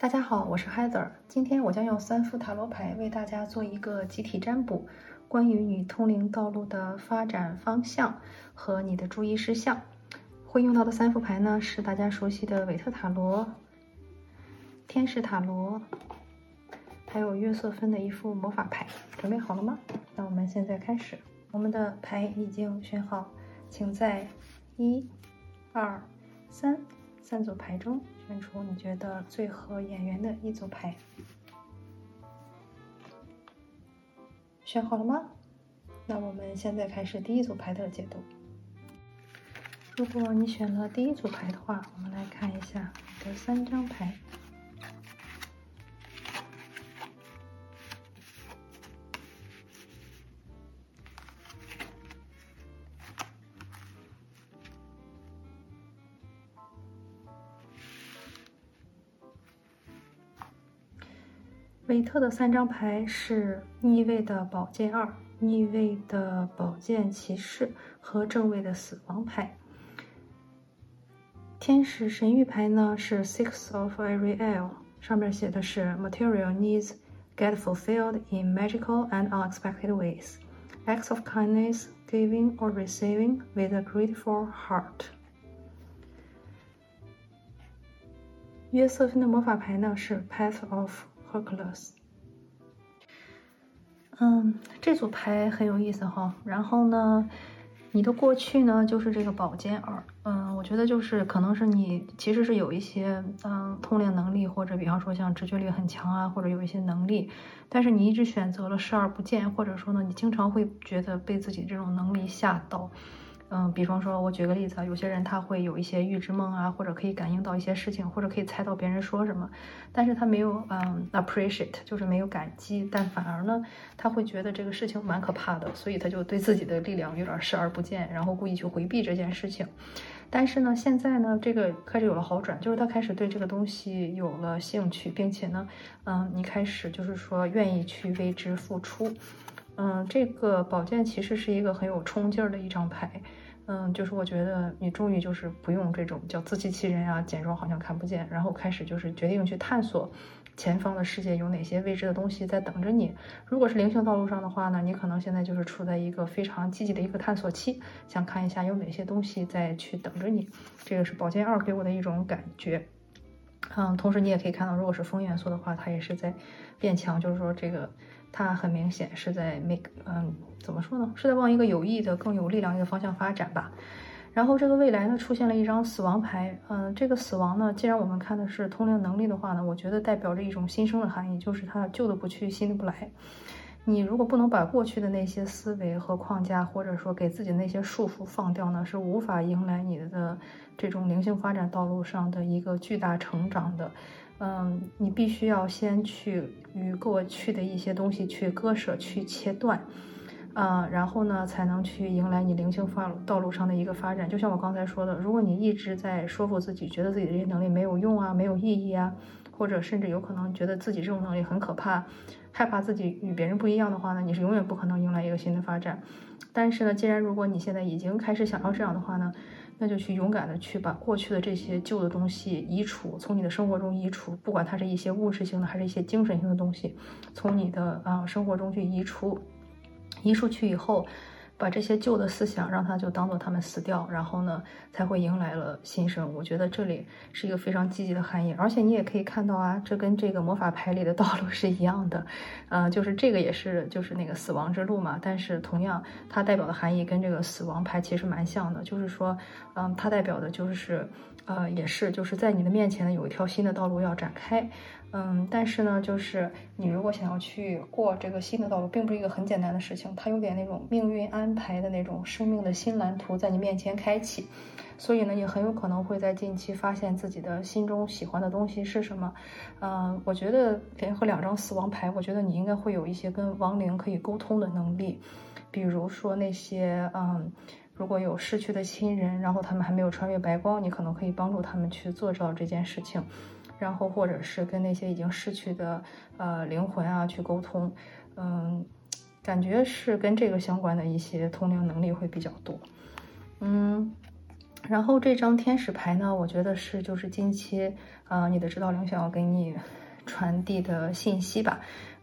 大家好，我是 Heather。今天我将用三副塔罗牌为大家做一个集体占卜，关于你通灵道路的发展方向和你的注意事项。会用到的三副牌呢，是大家熟悉的韦特塔罗、天使塔罗，还有约瑟芬的一副魔法牌。准备好了吗？那我们现在开始。我们的牌已经选好，请在一、二、三三组牌中。选出你觉得最合眼缘的一组牌，选好了吗？那我们现在开始第一组牌的解读。如果你选了第一组牌的话，我们来看一下你的三张牌。韦特的三张牌是逆位的宝剑二、逆位的宝剑骑士和正位的死亡牌。天使神谕牌呢是 Six of Ariel，上面写的是 Material needs get fulfilled in magical and unexpected ways. Acts of kindness, giving or receiving with a grateful heart. 约瑟芬的魔法牌呢是 Path of Hercules，嗯，这组牌很有意思哈。然后呢，你的过去呢就是这个宝剑二，嗯，我觉得就是可能是你其实是有一些嗯通灵能力，或者比方说像直觉力很强啊，或者有一些能力，但是你一直选择了视而不见，或者说呢，你经常会觉得被自己这种能力吓到。嗯，比方说，我举个例子啊，有些人他会有一些预知梦啊，或者可以感应到一些事情，或者可以猜到别人说什么，但是他没有嗯 appreciate，就是没有感激，但反而呢，他会觉得这个事情蛮可怕的，所以他就对自己的力量有点视而不见，然后故意去回避这件事情。但是呢，现在呢，这个开始有了好转，就是他开始对这个东西有了兴趣，并且呢，嗯，你开始就是说愿意去为之付出。嗯，这个宝剑骑士是一个很有冲劲儿的一张牌。嗯，就是我觉得你终于就是不用这种叫自欺欺人啊，假装好像看不见，然后开始就是决定去探索前方的世界有哪些未知的东西在等着你。如果是灵性道路上的话呢，你可能现在就是处在一个非常积极的一个探索期，想看一下有哪些东西在去等着你。这个是宝剑二给我的一种感觉。嗯，同时你也可以看到，如果是风元素的话，它也是在变强，就是说这个它很明显是在 make，嗯，怎么说呢？是在往一个有益的、更有力量一个方向发展吧。然后这个未来呢，出现了一张死亡牌，嗯，这个死亡呢，既然我们看的是通灵能力的话呢，我觉得代表着一种新生的含义，就是它旧的不去，新的不来。你如果不能把过去的那些思维和框架，或者说给自己那些束缚放掉呢，是无法迎来你的这种灵性发展道路上的一个巨大成长的。嗯，你必须要先去与过去的一些东西去割舍、去切断，啊，然后呢，才能去迎来你灵性发道路上的一个发展。就像我刚才说的，如果你一直在说服自己，觉得自己的这些能力没有用啊，没有意义啊，或者甚至有可能觉得自己这种能力很可怕。害怕自己与别人不一样的话呢，你是永远不可能迎来一个新的发展。但是呢，既然如果你现在已经开始想要这样的话呢，那就去勇敢的去把过去的这些旧的东西移除，从你的生活中移除，不管它是一些物质性的还是一些精神性的东西，从你的啊生活中去移除，移出去以后。把这些旧的思想，让它就当做他们死掉，然后呢，才会迎来了新生。我觉得这里是一个非常积极的含义，而且你也可以看到啊，这跟这个魔法牌里的道路是一样的，呃，就是这个也是就是那个死亡之路嘛。但是同样，它代表的含义跟这个死亡牌其实蛮像的，就是说，嗯，它代表的就是，呃，也是就是在你的面前呢有一条新的道路要展开。嗯，但是呢，就是你如果想要去过这个新的道路，并不是一个很简单的事情，它有点那种命运安排的那种生命的新蓝图在你面前开启，所以呢，你很有可能会在近期发现自己的心中喜欢的东西是什么。嗯，我觉得联合两张死亡牌，我觉得你应该会有一些跟亡灵可以沟通的能力，比如说那些嗯，如果有逝去的亲人，然后他们还没有穿越白光，你可能可以帮助他们去做到这件事情。然后，或者是跟那些已经逝去的呃灵魂啊去沟通，嗯，感觉是跟这个相关的一些通灵能力会比较多，嗯，然后这张天使牌呢，我觉得是就是近期啊，你的指导灵想要给你传递的信息吧。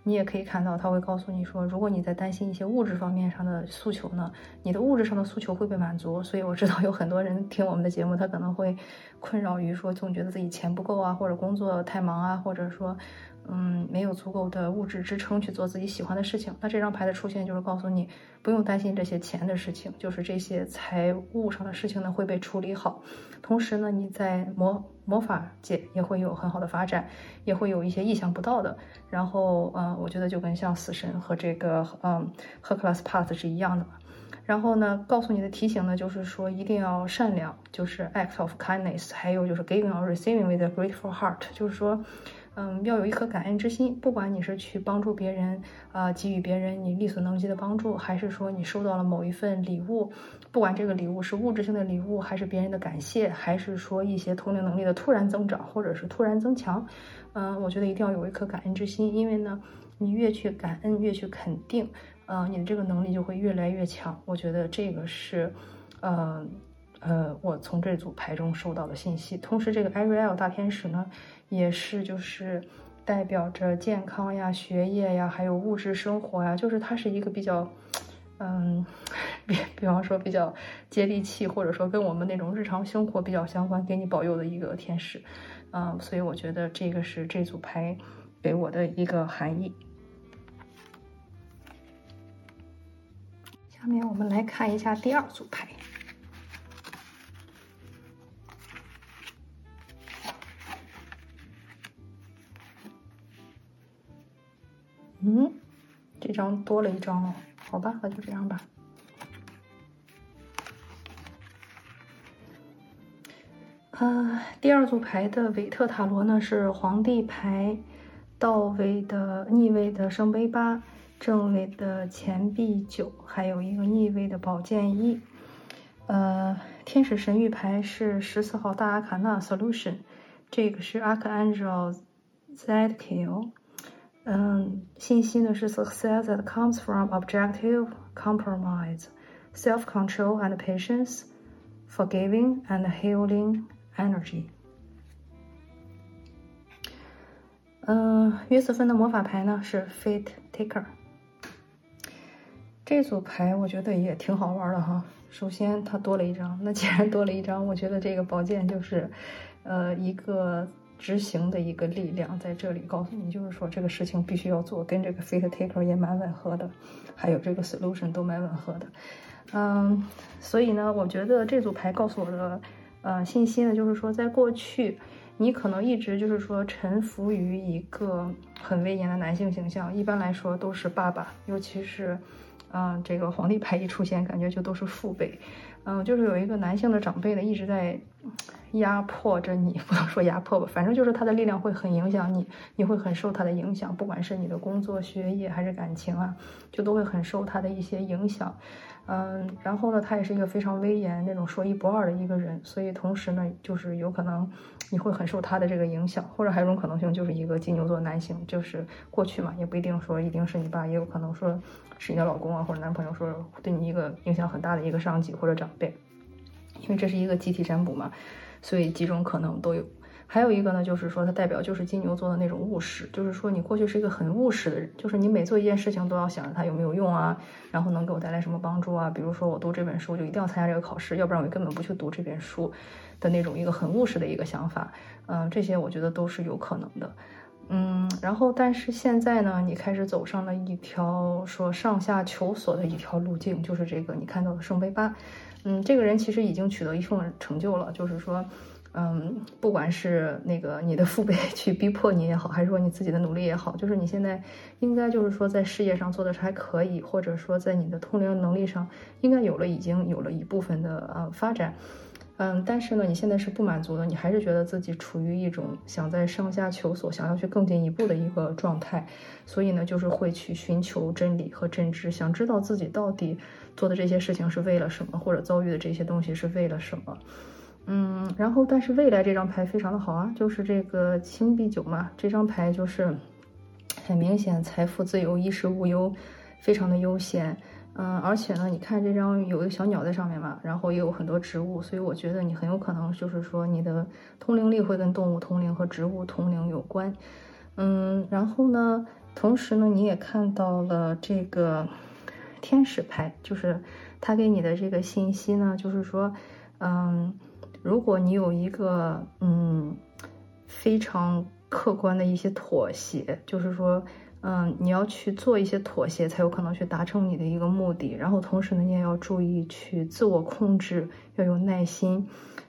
你也可以看到，他会告诉你说，如果你在担心一些物质方面上的诉求呢，你的物质上的诉求会被满足。所以我知道有很多人听我们的节目，他可能会困扰于说，总觉得自己钱不够啊，或者工作太忙啊，或者说。嗯，没有足够的物质支撑去做自己喜欢的事情。那这张牌的出现就是告诉你，不用担心这些钱的事情，就是这些财务上的事情呢会被处理好。同时呢，你在魔魔法界也会有很好的发展，也会有一些意想不到的。然后，嗯，我觉得就跟像死神和这个嗯赫克拉斯帕斯是一样的。然后呢，告诉你的提醒呢，就是说一定要善良，就是 act of kindness，还有就是 giving or receiving with a grateful heart，就是说。嗯，要有一颗感恩之心，不管你是去帮助别人，啊，给予别人你力所能及的帮助，还是说你收到了某一份礼物，不管这个礼物是物质性的礼物，还是别人的感谢，还是说一些通灵能力的突然增长，或者是突然增强，嗯，我觉得一定要有一颗感恩之心，因为呢，你越去感恩，越去肯定，呃，你的这个能力就会越来越强。我觉得这个是，呃，呃，我从这组牌中收到的信息。同时，这个 Ariel 大天使呢。也是，就是代表着健康呀、学业呀，还有物质生活呀，就是它是一个比较，嗯，比比方说比较接地气，或者说跟我们那种日常生活比较相关，给你保佑的一个天使，嗯，所以我觉得这个是这组牌给我的一个含义。下面我们来看一下第二组牌。嗯，这张多了一张哦，好吧，那就这样吧。呃，第二组牌的韦特塔罗呢是皇帝牌，倒位的逆位的圣杯八，正位的钱币九，还有一个逆位的宝剑一。呃，天使神谕牌是十四号大阿卡纳 Solution，这个是 Archangel Zadkiel。嗯，信息呢是 success that comes from objective compromise, self-control and patience, forgiving and healing energy。嗯，约瑟芬的魔法牌呢是 Fate Taker。这组牌我觉得也挺好玩的哈。首先它多了一张，那既然多了一张，我觉得这个宝剑就是，呃，一个。 执行的一个力量在这里告诉你，就是说这个事情必须要做，跟这个 fate taker 也蛮吻合的，还有这个 solution 都蛮吻合的。嗯，所以呢，我觉得这组牌告诉我的呃信息呢，就是说在过去你可能一直就是说臣服于一个很威严的男性形象，一般来说都是爸爸，尤其是嗯这个皇帝牌一出现，感觉就都是父辈。嗯，就是有一个男性的长辈呢，一直在压迫着你，不能说压迫吧，反正就是他的力量会很影响你，你会很受他的影响，不管是你的工作、学业还是感情啊，就都会很受他的一些影响。嗯，然后呢，他也是一个非常威严、那种说一不二的一个人，所以同时呢，就是有可能你会很受他的这个影响，或者还有一种可能性就是一个金牛座男性，就是过去嘛，也不一定说一定是你爸，也有可能说是你的老公啊或者男朋友，说对你一个影响很大的一个上级或者长辈，因为这是一个集体占卜嘛，所以几种可能都有。还有一个呢，就是说它代表就是金牛座的那种务实，就是说你过去是一个很务实的人，就是你每做一件事情都要想着它有没有用啊，然后能给我带来什么帮助啊。比如说我读这本书就一定要参加这个考试，要不然我根本不去读这本书的那种一个很务实的一个想法。嗯，这些我觉得都是有可能的。嗯，然后但是现在呢，你开始走上了一条说上下求索的一条路径，就是这个你看到的圣杯八。嗯，这个人其实已经取得一份成就了，就是说。嗯，不管是那个你的父辈 去逼迫你也好，还是说你自己的努力也好，就是你现在应该就是说在事业上做的还可以，或者说在你的通灵能力上应该有了已经有了一部分的呃发展。嗯，但是呢，你现在是不满足的，你还是觉得自己处于一种想在上下求索，想要去更进一步的一个状态，所以呢，就是会去寻求真理和真知，想知道自己到底做的这些事情是为了什么，或者遭遇的这些东西是为了什么。嗯，然后但是未来这张牌非常的好啊，就是这个青币九嘛，这张牌就是很明显财富自由、衣食无忧，非常的悠闲。嗯，而且呢，你看这张有一个小鸟在上面嘛，然后也有很多植物，所以我觉得你很有可能就是说你的通灵力会跟动物通灵和植物通灵有关。嗯，然后呢，同时呢，你也看到了这个天使牌，就是他给你的这个信息呢，就是说，嗯，如果你有一个嗯非常客观的一些妥协，就是说。嗯，你要去做一些妥协，才有可能去达成你的一个目的。然后同时呢，你也要注意去自我控制，要有耐心。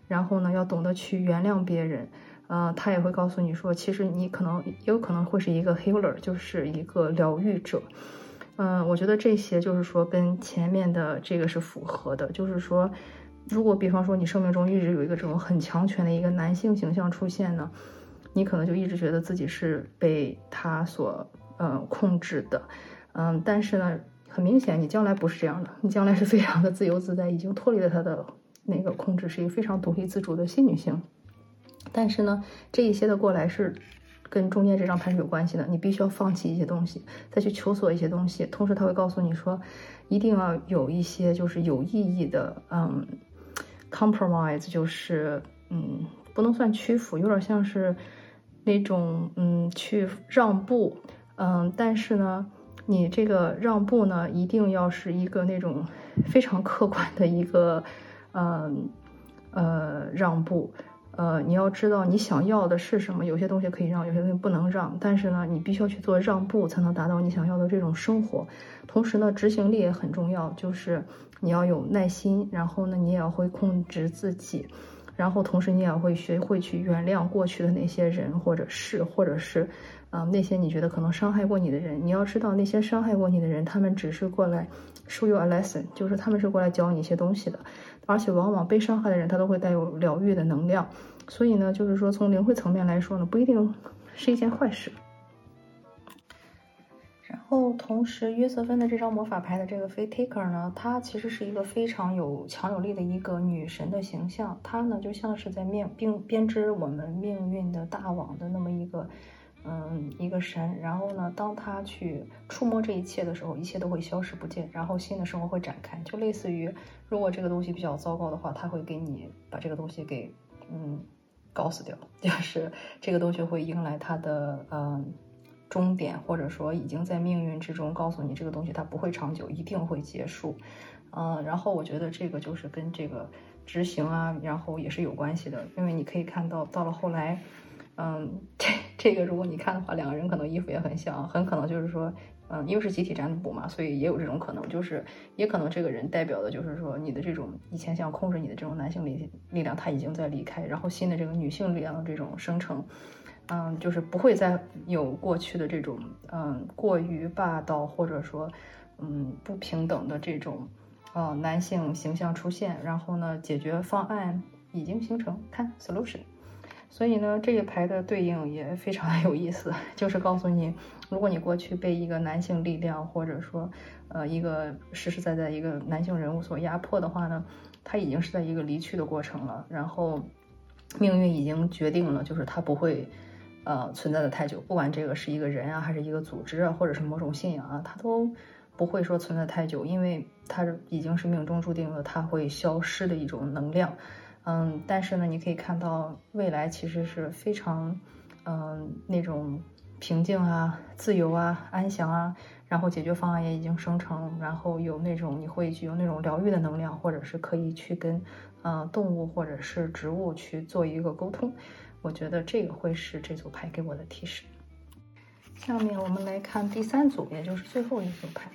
然后呢，要懂得去原谅别人。呃，他也会告诉你说，其实你可能也有可能会是一个 healer，就是一个疗愈者。嗯，我觉得这些就是说跟前面的这个是符合的。就是说，如果比方说你生命中一直有一个这种很强权的一个男性形象出现呢，你可能就一直觉得自己是被他所。嗯，控制的，嗯，但是呢，很明显，你将来不是这样的，你将来是非常的自由自在，已经脱离了他的那个控制，是一个非常独立自主的新女性。但是呢，这一些的过来是跟中间这张牌是有关系的，你必须要放弃一些东西，再去求索一些东西。同时，他会告诉你说，一定要有一些就是有意义的，嗯，compromise，就是嗯，不能算屈服，有点像是那种嗯，去让步。嗯，但是呢，你这个让步呢，一定要是一个那种非常客观的一个，嗯呃让步，呃，你要知道你想要的是什么，有些东西可以让，有些东西不能让，但是呢，你必须要去做让步，才能达到你想要的这种生活。同时呢，执行力也很重要，就是你要有耐心，然后呢，你也要会控制自己，然后同时你也会学会去原谅过去的那些人或者事，或者是。啊，那些你觉得可能伤害过你的人，你要知道，那些伤害过你的人，他们只是过来 show you a lesson，就是他们是过来教你一些东西的。而且往往被伤害的人，他都会带有疗愈的能量。所以呢，就是说从灵慧层面来说呢，不一定是一件坏事。然后同时，约瑟芬的这张魔法牌的这个 Fate Taker 呢，她其实是一个非常有强有力的一个女神的形象。她呢，就像是在面并编织我们命运的大网的那么一个。嗯，一个神，然后呢，当她去触摸这一切的时候，一切都会消失不见，然后新的生活会展开。就类似于，如果这个东西比较糟糕的话，他会给你把这个东西给嗯搞死掉，就是这个东西会迎来它的嗯终点，或者说已经在命运之中告诉你这个东西它不会长久，一定会结束。嗯，然后我觉得这个就是跟这个执行啊，然后也是有关系的，因为你可以看到到了后来。嗯，这这个如果你看的话，两个人可能衣服也很像，很可能就是说，嗯，因为是集体占卜嘛，所以也有这种可能，就是也可能这个人代表的就是说你的这种以前想控制你的这种男性力力量，他已经在离开，然后新的这个女性力量的这种生成，嗯，就是不会再有过去的这种嗯过于霸道或者说嗯不平等的这种呃男性形象出现，然后呢，解决方案已经形成，看 solution。所以呢，这一排的对应也非常有意思，就是告诉你，如果你过去被一个男性力量，或者说，呃，一个实实在在一个男性人物所压迫的话呢，他已经是在一个离去的过程了，然后命运已经决定了，就是他不会，呃，存在的太久，不管这个是一个人啊，还是一个组织啊，或者是某种信仰啊，他都不会说存在太久，因为他已经是命中注定了，他会消失的一种能量。嗯，但是呢，你可以看到未来其实是非常，嗯，那种平静啊、自由啊、安详啊，然后解决方案也已经生成，然后有那种你会具有那种疗愈的能量，或者是可以去跟，呃，动物或者是植物去做一个沟通。我觉得这个会是这组牌给我的提示。下面我们来看第三组，也就是最后一组牌。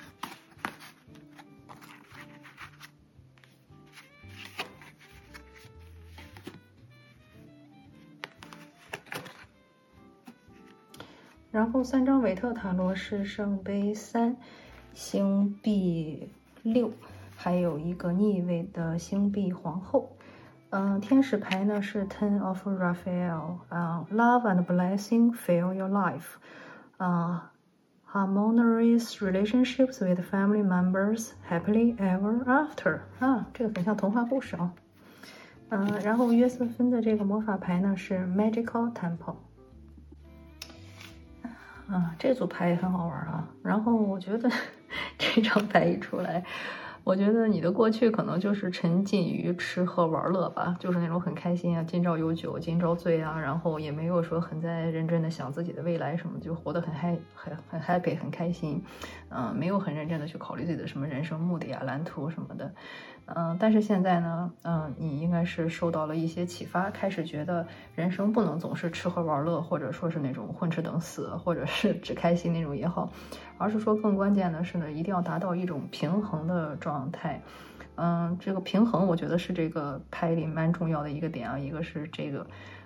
然后三张韦特塔罗是圣杯三、星币六，还有一个逆位的星币皇后。嗯，天使牌呢是 Ten of Raphael，啊，Love and blessing fill your life，啊，harmonious relationships with family members happily ever after，啊，这个很像童话故事啊。嗯，然后约瑟芬的这个魔法牌呢是 Magical Temple。啊，这组牌也很好玩啊。然后我觉得这 这张牌一出来。 我觉得你的过去可能就是沉浸于吃喝玩乐吧，就是那种很开心啊，今朝有酒今朝醉啊，然后也没有说很在认真的想自己的未来什么，就活得很嗨很很 happy 很开心，嗯，没有很认真的去考虑自己的什么人生目的啊蓝图什么的。嗯，但是现在呢，嗯，你应该是受到了一些启发，开始觉得人生不能总是吃喝玩乐，或者说是那种混吃等死，或者是只开心那种也好，而是说更关键的是呢，一定要达到一种平衡的状态。嗯，这个平衡我觉得是这个拍里蛮重要的一个点啊，一个是这个。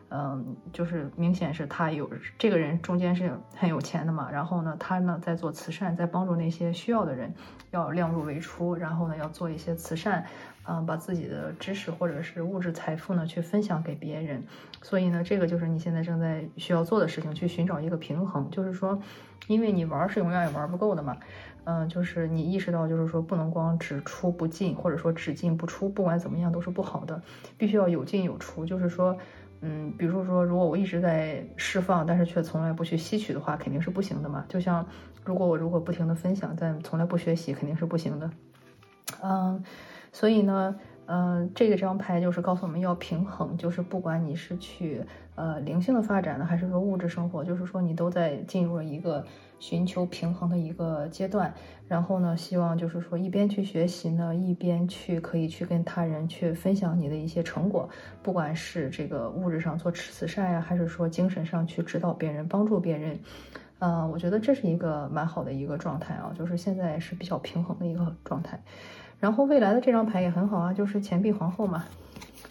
嗯，就是明显是他有这个人中间是很有钱的嘛，然后呢，他呢在做慈善，在帮助那些需要的人，要量入为出，然后呢要做一些慈善，嗯，把自己的知识或者是物质财富呢去分享给别人，所以呢，这个就是你现在正在需要做的事情，去寻找一个平衡，就是说，因为你玩是永远也玩不够的嘛，嗯，就是你意识到就是说不能光只出不进，或者说只进不出，不管怎么样都是不好的，必须要有进有出，就是说。嗯，比如说，如果我一直在释放，但是却从来不去吸取的话，肯定是不行的嘛。就像如果我如果不停的分享，但从来不学习，肯定是不行的。嗯，所以呢。嗯，这个张牌就是告诉我们要平衡，就是不管你是去呃灵性的发展呢，还是说物质生活，就是说你都在进入了一个寻求平衡的一个阶段。然后呢，希望就是说一边去学习呢，一边去可以去跟他人去分享你的一些成果，不管是这个物质上做慈善呀，还是说精神上去指导别人、帮助别人。嗯，我觉得这是一个蛮好的一个状态啊，就是现在是比较平衡的一个状态。然后未来的这张牌也很好啊，就是钱币皇后嘛。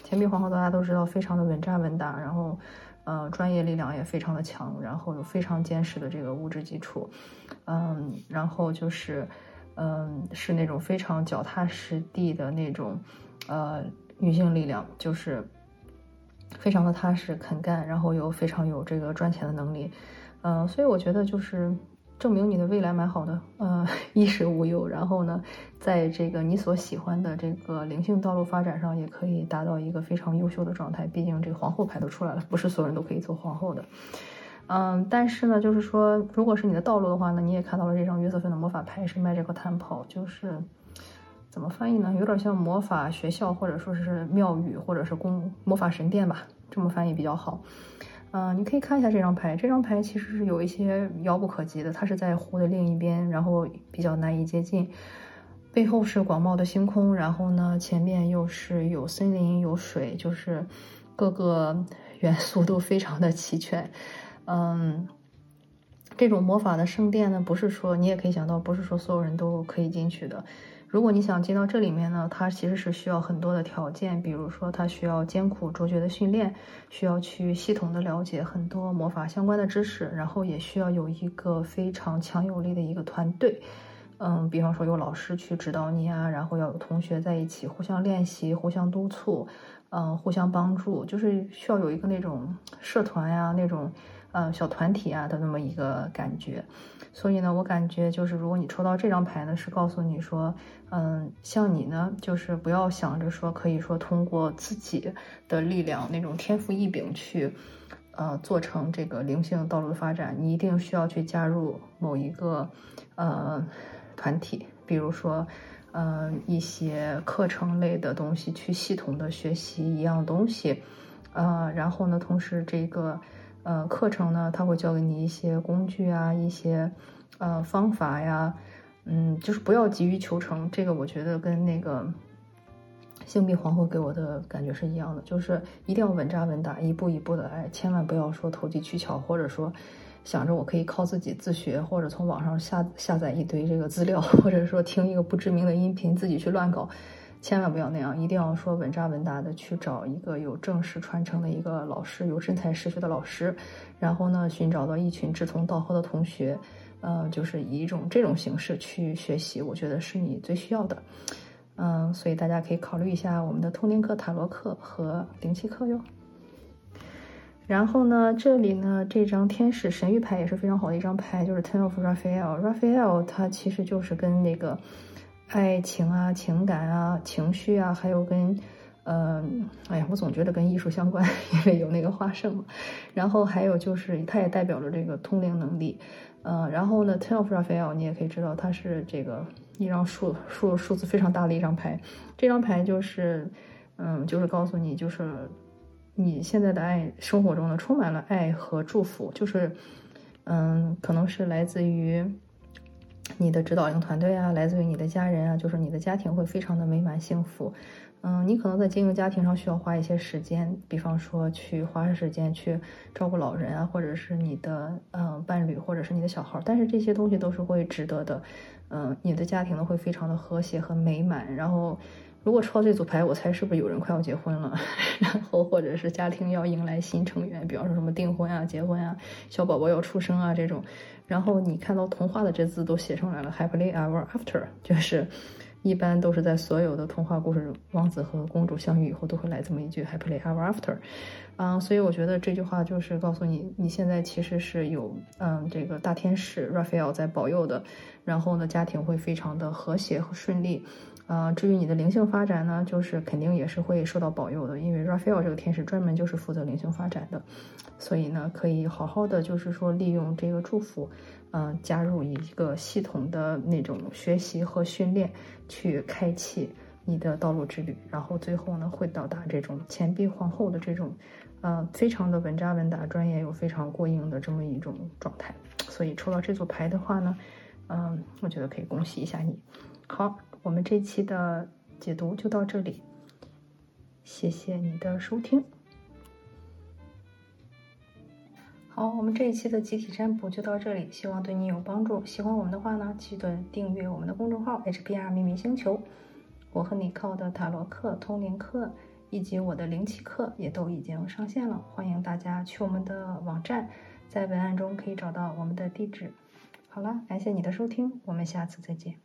钱币皇后大家都知道，非常的稳扎稳打，然后，呃，专业力量也非常的强，然后有非常坚实的这个物质基础，嗯，然后就是，嗯，是那种非常脚踏实地的那种，呃，女性力量，就是非常的踏实肯干，然后又非常有这个赚钱的能力，嗯，所以我觉得就是。证明你的未来蛮好的，呃，衣食无忧。然后呢，在这个你所喜欢的这个灵性道路发展上，也可以达到一个非常优秀的状态。毕竟这个皇后牌都出来了，不是所有人都可以做皇后的。嗯，但是呢，就是说，如果是你的道路的话呢，你也看到了这张约瑟芬的魔法牌是 Magical Temple，就是怎么翻译呢？有点像魔法学校，或者说是庙宇，或者是宫魔法神殿吧，这么翻译比较好。嗯，你可以看一下这张牌。这张牌其实是有一些遥不可及的，它是在湖的另一边，然后比较难以接近。背后是广袤的星空，然后呢，前面又是有森林、有水，就是各个 元素都非常的齐全。嗯，这种魔法的圣殿呢，不是说你也可以想到，不是说所有人都可以进去的。如果你想进到这里面呢，它其实是需要很多的条件，比如说它需要艰苦卓绝的训练，需要去系统的了解很多魔法相关的知识，然后也需要有一个非常强有力的一个团队，嗯，比方说有老师去指导你啊，然后要有同学在一起互相练习、互相督促，嗯，互相帮助，就是需要有一个那种社团呀、那种呃小团体啊的那么一个感觉。所以呢，我感觉就是，如果你抽到这张牌呢，是告诉你说，嗯，像你呢，就是不要想着说可以说通过自己的力量那种天赋异禀去，呃，做成这个灵性道路的发展，你一定需要去加入某一个呃团体，比如说，呃，一些课程类的东西，去系统的学习一样东西，呃，然后呢，同时这个。呃，课程呢，他会教给你一些工具啊，一些呃方法呀，嗯，就是不要急于求成。这个我觉得跟那个星币皇后给我的感觉是一样的，就是一定要稳扎稳打，一步一步的来，千万不要说投机取巧，或者说想着我可以靠自己自学，或者从网上下下载一堆这个资料，或者说听一个不知名的音频自己去乱搞。千万不要那样，一定要说稳扎稳打的去找一个有正式传承的一个老师，有真才实学的老师，然后呢，寻找到一群志同道合的同学，呃，就是以一种这种形式去学习，我觉得是你最需要的。嗯，所以大家可以考虑一下我们的通灵课、塔罗课和灵气课哟。然后呢，这里呢，这张天使神谕牌也是非常好的一张牌，就是 Ten of Raphael。Raphael 它其实就是跟那个。爱情啊，情感啊，情绪啊，还有跟，呃，哎呀，我总觉得跟艺术相关，因为有那个花圣嘛。然后还有就是，它也代表了这个通灵能力。呃，然后呢，Ten of Raphael，你也可以知道它是这个一张数数数字非常大的一张牌。这张牌就是，嗯，就是告诉你，就是你现在的爱生活中呢充满了爱和祝福，就是，嗯，可能是来自于你的指导灵团队啊，来自于你的家人啊，就是你的家庭会非常的美满幸福。嗯，你可能在经营家庭上需要花一些时间，比方说去花时间去照顾老人啊，或者是你的嗯伴侣，或者是你的小孩，但是这些东西都是会值得的。嗯，你的家庭呢会非常的和谐和美满。然后，如果抽到这组牌，我猜是不是有人快要结婚了？然后，或者是家庭要迎来新成员，比方说什么订婚啊、结婚啊、小宝宝要出生啊这种。然后你看到童话的这字都写上来了，Happily Ever After，就是。一般都是在所有的童话故事，王子和公主相遇以后，都会来这么一句 Happily Ever After，啊，所以我觉得这句话就是告诉你，你现在其实是有，嗯，这个大天使 Raphael 在保佑的，然后呢，家庭会非常的和谐和顺利，呃，至于你的灵性发展呢，就是肯定也是会受到保佑的，因为 Raphael 这个天使专门就是负责灵性发展的，所以呢，可以好好的就是说利用这个祝福。嗯，加入一个系统的那种学习和训练，去开启你的道路之旅，然后最后呢，会到达这种钱币皇后的这种，呃，非常的稳扎稳打、专业又非常过硬的这么一种状态。所以抽到这组牌的话呢，嗯，我觉得可以恭喜一下你。好，我们这期的解读就到这里，谢谢你的收听。好，我们这一期的集体占卜就到这里，希望对你有帮助。喜欢我们的话呢，记得订阅我们的公众号 HPR 秘密星球。我和你靠的塔罗课、通灵课以及我的灵气课也都已经上线了，欢迎大家去我们的网站，在文案中可以找到我们的地址。好了，感谢你的收听，我们下次再见。